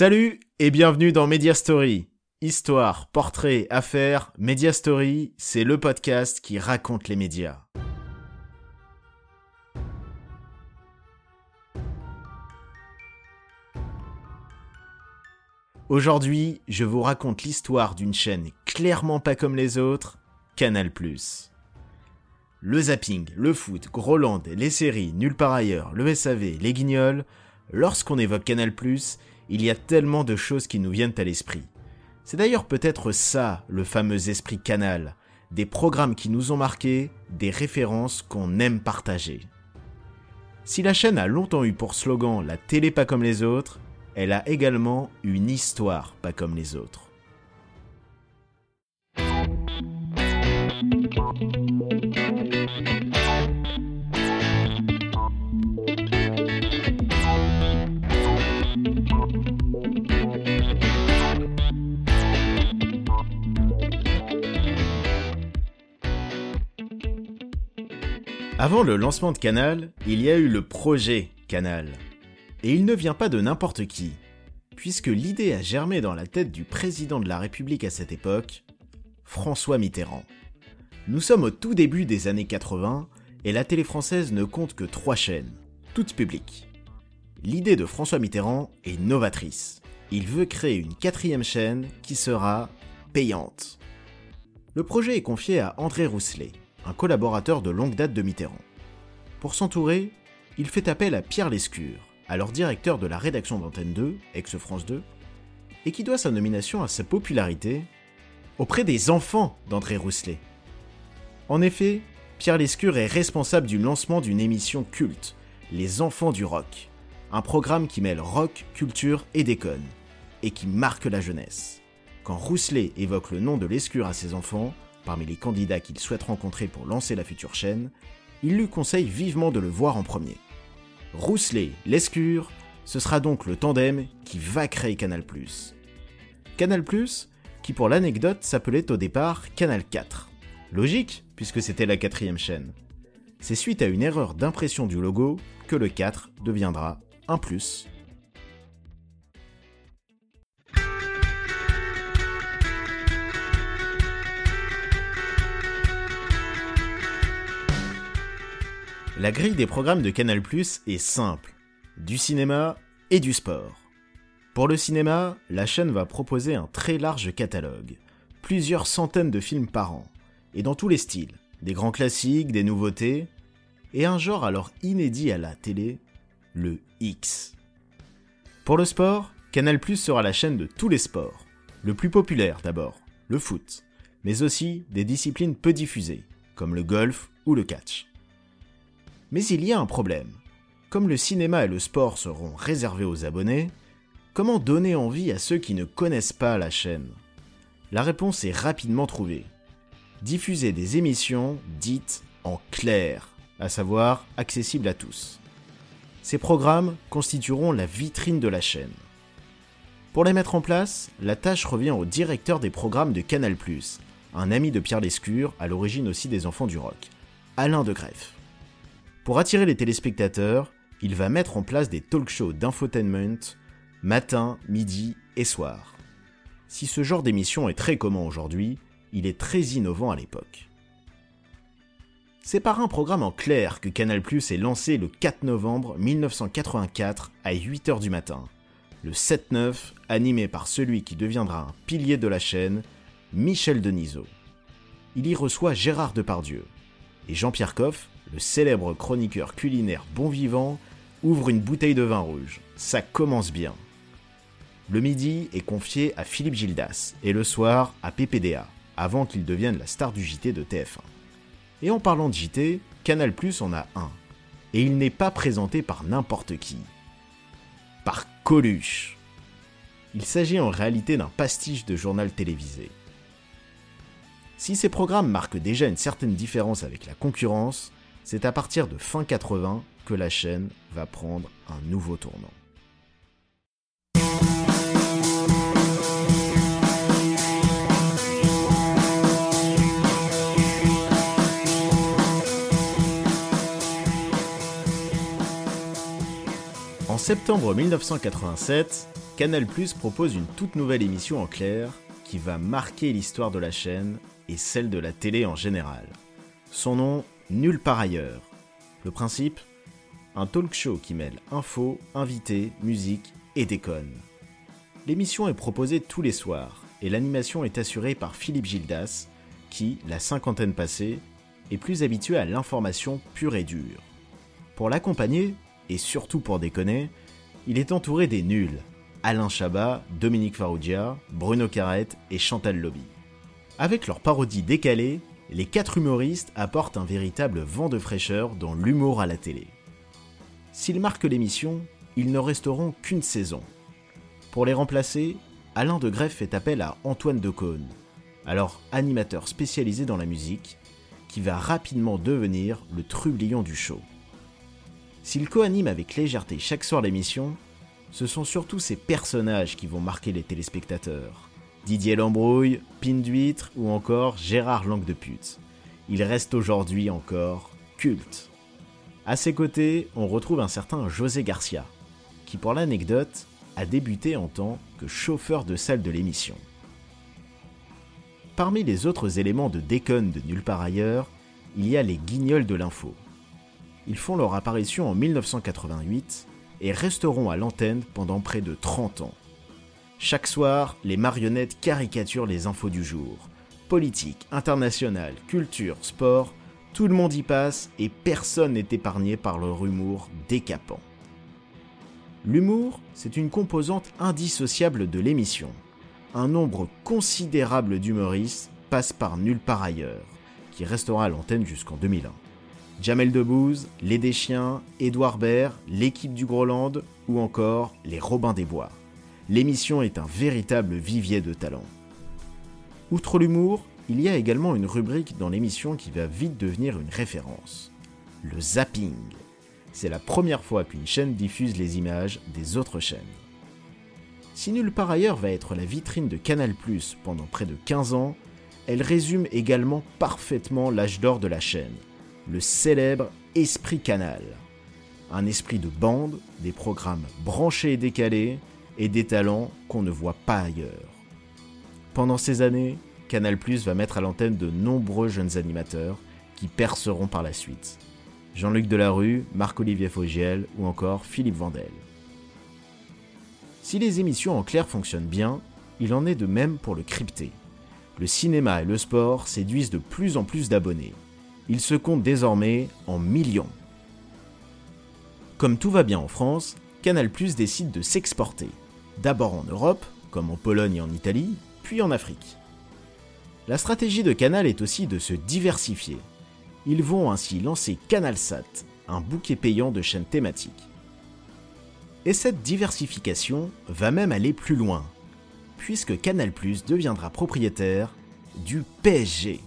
Salut et bienvenue dans Media Story. Histoire, portrait, affaires, Media Story, c'est le podcast qui raconte les médias. Aujourd'hui, je vous raconte l'histoire d'une chaîne clairement pas comme les autres, Canal+. Le zapping, le foot, Groland, les séries, nulle part ailleurs, le SAV, les guignols, lorsqu'on évoque Canal+, il y a tellement de choses qui nous viennent à l'esprit. C'est d'ailleurs peut-être ça, le fameux esprit Canal, des programmes qui nous ont marqués, des références qu'on aime partager. Si la chaîne a longtemps eu pour slogan la télé pas comme les autres, elle a également une histoire pas comme les autres. Avant le lancement de Canal, il y a eu le projet Canal. Et il ne vient pas de n'importe qui, puisque l'idée a germé dans la tête du président de la République à cette époque, François Mitterrand. Nous sommes au tout début des années 80 et la télé française ne compte que trois chaînes, toutes publiques. L'idée de François Mitterrand est novatrice. Il veut créer une quatrième chaîne qui sera payante. Le projet est confié à André Rousselet, un collaborateur de longue date de Mitterrand. Pour s'entourer, il fait appel à Pierre Lescure, alors directeur de la rédaction d'Antenne 2, ex-France 2, et qui doit sa nomination à sa popularité auprès des enfants d'André Rousselet. En effet, Pierre Lescure est responsable du lancement d'une émission culte, Les Enfants du Rock, un programme qui mêle rock, culture et déconne, et qui marque la jeunesse. Quand Rousselet évoque le nom de Lescure à ses enfants, parmi les candidats qu'il souhaite rencontrer pour lancer la future chaîne, il lui conseille vivement de le voir en premier. Rousselet, Lescure, ce sera donc le tandem qui va créer Canal+. Canal+, qui pour l'anecdote s'appelait au départ Canal 4. Logique, puisque c'était la quatrième chaîne. C'est suite à une erreur d'impression du logo que le 4 deviendra un plus La grille des programmes de Canal ⁇ est simple. Du cinéma et du sport. Pour le cinéma, la chaîne va proposer un très large catalogue. Plusieurs centaines de films par an. Et dans tous les styles. Des grands classiques, des nouveautés. Et un genre alors inédit à la télé, le X. Pour le sport, Canal ⁇ sera la chaîne de tous les sports. Le plus populaire d'abord, le foot. Mais aussi des disciplines peu diffusées, comme le golf ou le catch. Mais il y a un problème. Comme le cinéma et le sport seront réservés aux abonnés, comment donner envie à ceux qui ne connaissent pas la chaîne? La réponse est rapidement trouvée. Diffuser des émissions dites en clair, à savoir accessibles à tous. Ces programmes constitueront la vitrine de la chaîne. Pour les mettre en place, la tâche revient au directeur des programmes de Canal+, un ami de Pierre Lescure, à l'origine aussi des Enfants du Rock, Alain de Greff. Pour attirer les téléspectateurs, il va mettre en place des talk shows d'infotainment matin, midi et soir. Si ce genre d'émission est très commun aujourd'hui, il est très innovant à l'époque. C'est par un programme en clair que Canal Plus est lancé le 4 novembre 1984 à 8h du matin. Le 7-9, animé par celui qui deviendra un pilier de la chaîne, Michel Denisot. Il y reçoit Gérard Depardieu. Et Jean-Pierre Coff, le célèbre chroniqueur culinaire bon vivant ouvre une bouteille de vin rouge. Ça commence bien. Le midi est confié à Philippe Gildas et le soir à PPDA, avant qu'il devienne la star du JT de TF1. Et en parlant de JT, Canal Plus en a un. Et il n'est pas présenté par n'importe qui. Par Coluche. Il s'agit en réalité d'un pastiche de journal télévisé. Si ces programmes marquent déjà une certaine différence avec la concurrence, c'est à partir de fin 80 que la chaîne va prendre un nouveau tournant. En septembre 1987, Canal propose une toute nouvelle émission en clair qui va marquer l'histoire de la chaîne et celle de la télé en général. Son nom, Nulle part ailleurs. Le principe Un talk show qui mêle info, invités, musique et déconne. L'émission est proposée tous les soirs et l'animation est assurée par Philippe Gildas, qui, la cinquantaine passée, est plus habitué à l'information pure et dure. Pour l'accompagner, et surtout pour déconner, il est entouré des nuls, Alain Chabat, Dominique Farrugia, Bruno Carrette et Chantal Lobby. Avec leur parodie décalée, les quatre humoristes apportent un véritable vent de fraîcheur dans l'humour à la télé. S'ils marquent l'émission, ils ne resteront qu'une saison. Pour les remplacer, Alain de Greff fait appel à Antoine Decaune, alors animateur spécialisé dans la musique, qui va rapidement devenir le trublion du show. S'il coanime avec légèreté chaque soir l'émission, ce sont surtout ces personnages qui vont marquer les téléspectateurs. Didier Lambrouille, Pin d'huître ou encore Gérard Langue de pute. Il reste aujourd'hui encore culte. À ses côtés, on retrouve un certain José Garcia, qui pour l'anecdote a débuté en tant que chauffeur de salle de l'émission. Parmi les autres éléments de déconne de nulle part ailleurs, il y a les guignols de l'info. Ils font leur apparition en 1988 et resteront à l'antenne pendant près de 30 ans. Chaque soir, les marionnettes caricaturent les infos du jour. Politique, internationale, culture, sport, tout le monde y passe et personne n'est épargné par leur humour décapant. L'humour, c'est une composante indissociable de l'émission. Un nombre considérable d'humoristes passe par nulle part ailleurs, qui restera à l'antenne jusqu'en 2001. Jamel Debbouze, Les Deschiens, Édouard Baird, l'équipe du Groland ou encore les Robins des Bois. L'émission est un véritable vivier de talent. Outre l'humour, il y a également une rubrique dans l'émission qui va vite devenir une référence. Le zapping. C'est la première fois qu'une chaîne diffuse les images des autres chaînes. Si nulle part ailleurs va être la vitrine de Canal ⁇ pendant près de 15 ans, elle résume également parfaitement l'âge d'or de la chaîne, le célèbre Esprit Canal. Un esprit de bande, des programmes branchés et décalés, et des talents qu'on ne voit pas ailleurs. Pendant ces années, Canal Plus va mettre à l'antenne de nombreux jeunes animateurs qui perceront par la suite. Jean-Luc Delarue, Marc-Olivier Fogiel ou encore Philippe Vandel. Si les émissions en clair fonctionnent bien, il en est de même pour le crypté. Le cinéma et le sport séduisent de plus en plus d'abonnés, il se compte désormais en millions. Comme tout va bien en France, Canal Plus décide de s'exporter, d'abord en Europe, comme en Pologne et en Italie, puis en Afrique. La stratégie de Canal est aussi de se diversifier. Ils vont ainsi lancer CanalSat, un bouquet payant de chaînes thématiques. Et cette diversification va même aller plus loin, puisque Canal Plus deviendra propriétaire du PSG.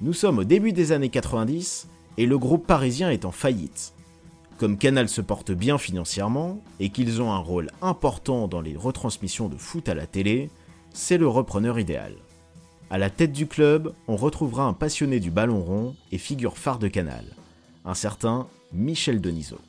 Nous sommes au début des années 90 et le groupe parisien est en faillite. Comme Canal se porte bien financièrement et qu'ils ont un rôle important dans les retransmissions de foot à la télé, c'est le repreneur idéal. À la tête du club, on retrouvera un passionné du ballon rond et figure phare de Canal, un certain Michel Denisot.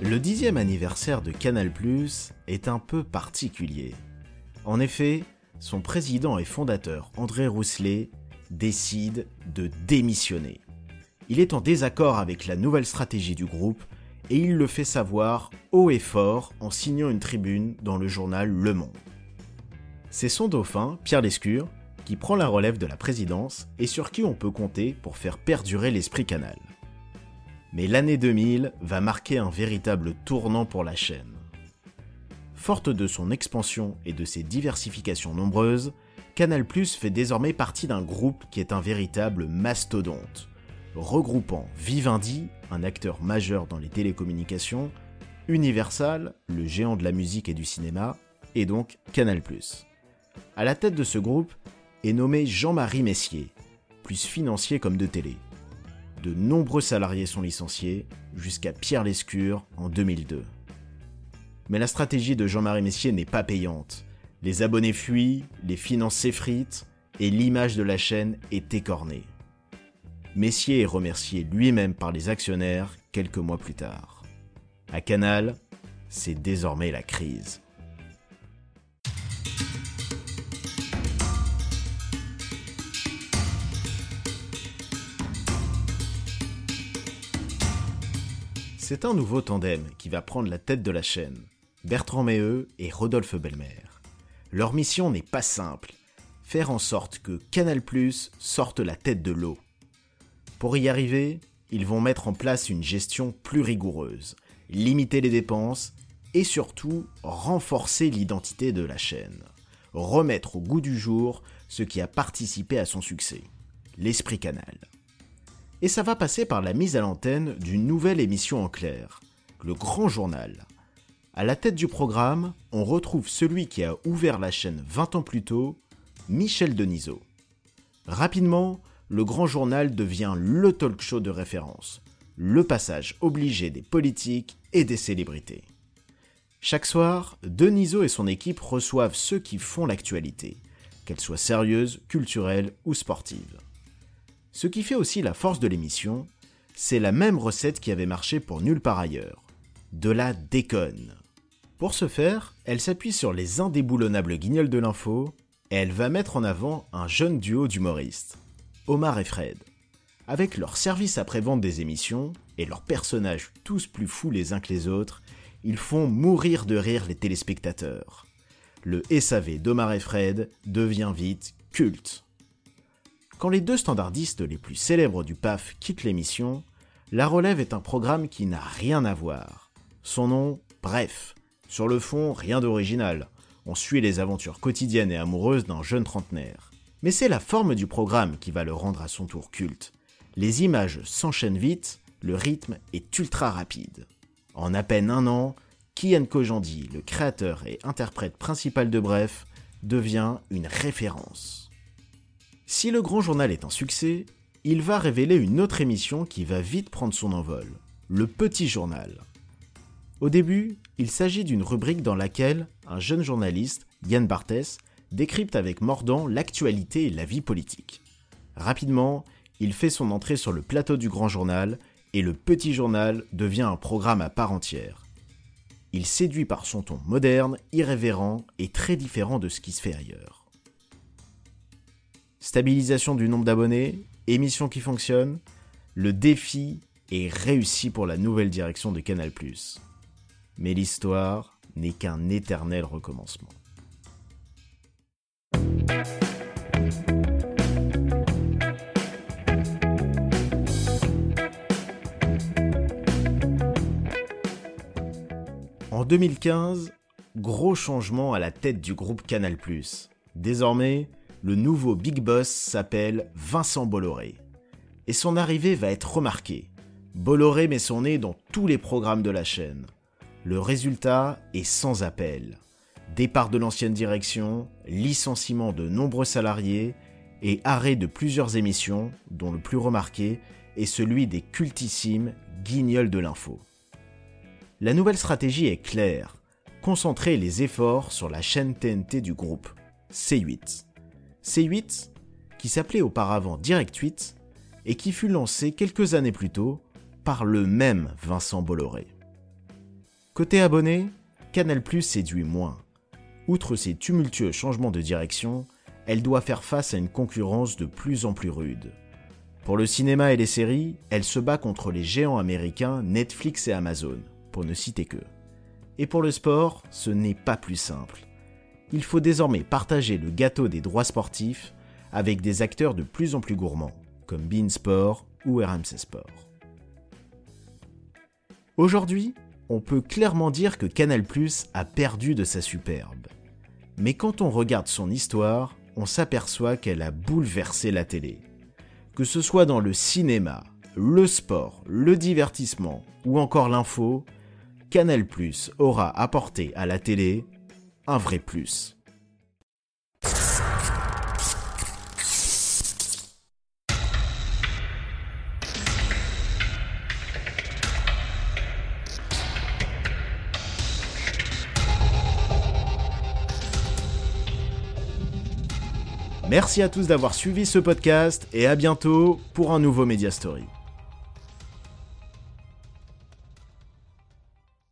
Le dixième anniversaire de Canal ⁇ est un peu particulier. En effet, son président et fondateur André Rousselet décide de démissionner. Il est en désaccord avec la nouvelle stratégie du groupe et il le fait savoir haut et fort en signant une tribune dans le journal Le Monde. C'est son dauphin, Pierre Lescure, qui prend la relève de la présidence et sur qui on peut compter pour faire perdurer l'esprit canal. Mais l'année 2000 va marquer un véritable tournant pour la chaîne. Forte de son expansion et de ses diversifications nombreuses, Canal fait désormais partie d'un groupe qui est un véritable mastodonte, regroupant Vivendi, un acteur majeur dans les télécommunications, Universal, le géant de la musique et du cinéma, et donc Canal+. À la tête de ce groupe est nommé Jean-Marie Messier, plus financier comme de télé de nombreux salariés sont licenciés, jusqu'à Pierre Lescure en 2002. Mais la stratégie de Jean-Marie Messier n'est pas payante. Les abonnés fuient, les finances s'effritent, et l'image de la chaîne est écornée. Messier est remercié lui-même par les actionnaires quelques mois plus tard. À Canal, c'est désormais la crise. C'est un nouveau tandem qui va prendre la tête de la chaîne, Bertrand Méheux et Rodolphe Belmer. Leur mission n'est pas simple, faire en sorte que Canal ⁇ sorte la tête de l'eau. Pour y arriver, ils vont mettre en place une gestion plus rigoureuse, limiter les dépenses et surtout renforcer l'identité de la chaîne, remettre au goût du jour ce qui a participé à son succès, l'esprit canal. Et ça va passer par la mise à l'antenne d'une nouvelle émission en clair, le Grand Journal. À la tête du programme, on retrouve celui qui a ouvert la chaîne 20 ans plus tôt, Michel Denisot. Rapidement, le Grand Journal devient le talk show de référence, le passage obligé des politiques et des célébrités. Chaque soir, Denisot et son équipe reçoivent ceux qui font l'actualité, qu'elle soit sérieuse, culturelle ou sportive. Ce qui fait aussi la force de l'émission, c'est la même recette qui avait marché pour nulle part ailleurs. De la déconne. Pour ce faire, elle s'appuie sur les indéboulonnables guignols de l'info et elle va mettre en avant un jeune duo d'humoristes, Omar et Fred. Avec leur service après-vente des émissions et leurs personnages tous plus fous les uns que les autres, ils font mourir de rire les téléspectateurs. Le SAV d'Omar et Fred devient vite culte. Quand les deux standardistes les plus célèbres du PAF quittent l'émission, La Relève est un programme qui n'a rien à voir. Son nom, bref. Sur le fond, rien d'original. On suit les aventures quotidiennes et amoureuses d'un jeune trentenaire. Mais c'est la forme du programme qui va le rendre à son tour culte. Les images s'enchaînent vite, le rythme est ultra rapide. En à peine un an, Kian Kojandi, le créateur et interprète principal de Bref, devient une référence. Si le grand journal est un succès, il va révéler une autre émission qui va vite prendre son envol, le petit journal. Au début, il s'agit d'une rubrique dans laquelle un jeune journaliste, Yann Barthès, décrypte avec mordant l'actualité et la vie politique. Rapidement, il fait son entrée sur le plateau du grand journal et le petit journal devient un programme à part entière. Il séduit par son ton moderne, irrévérent et très différent de ce qui se fait ailleurs. Stabilisation du nombre d'abonnés, émission qui fonctionne, le défi est réussi pour la nouvelle direction de Canal ⁇ Mais l'histoire n'est qu'un éternel recommencement. En 2015, gros changement à la tête du groupe Canal ⁇ Désormais, le nouveau Big Boss s'appelle Vincent Bolloré. Et son arrivée va être remarquée. Bolloré met son nez dans tous les programmes de la chaîne. Le résultat est sans appel. Départ de l'ancienne direction, licenciement de nombreux salariés et arrêt de plusieurs émissions, dont le plus remarqué est celui des cultissimes Guignols de l'info. La nouvelle stratégie est claire, concentrer les efforts sur la chaîne TNT du groupe, C8. C8, qui s'appelait auparavant Direct 8 et qui fut lancé quelques années plus tôt par le même Vincent Bolloré. Côté abonné, Canal Plus séduit moins. Outre ses tumultueux changements de direction, elle doit faire face à une concurrence de plus en plus rude. Pour le cinéma et les séries, elle se bat contre les géants américains Netflix et Amazon, pour ne citer que. Et pour le sport, ce n'est pas plus simple il faut désormais partager le gâteau des droits sportifs avec des acteurs de plus en plus gourmands, comme Bein Sport ou RMC Sport. Aujourd'hui, on peut clairement dire que Canal ⁇ a perdu de sa superbe. Mais quand on regarde son histoire, on s'aperçoit qu'elle a bouleversé la télé. Que ce soit dans le cinéma, le sport, le divertissement ou encore l'info, Canal ⁇ aura apporté à la télé un vrai plus. Merci à tous d'avoir suivi ce podcast et à bientôt pour un nouveau Media Story.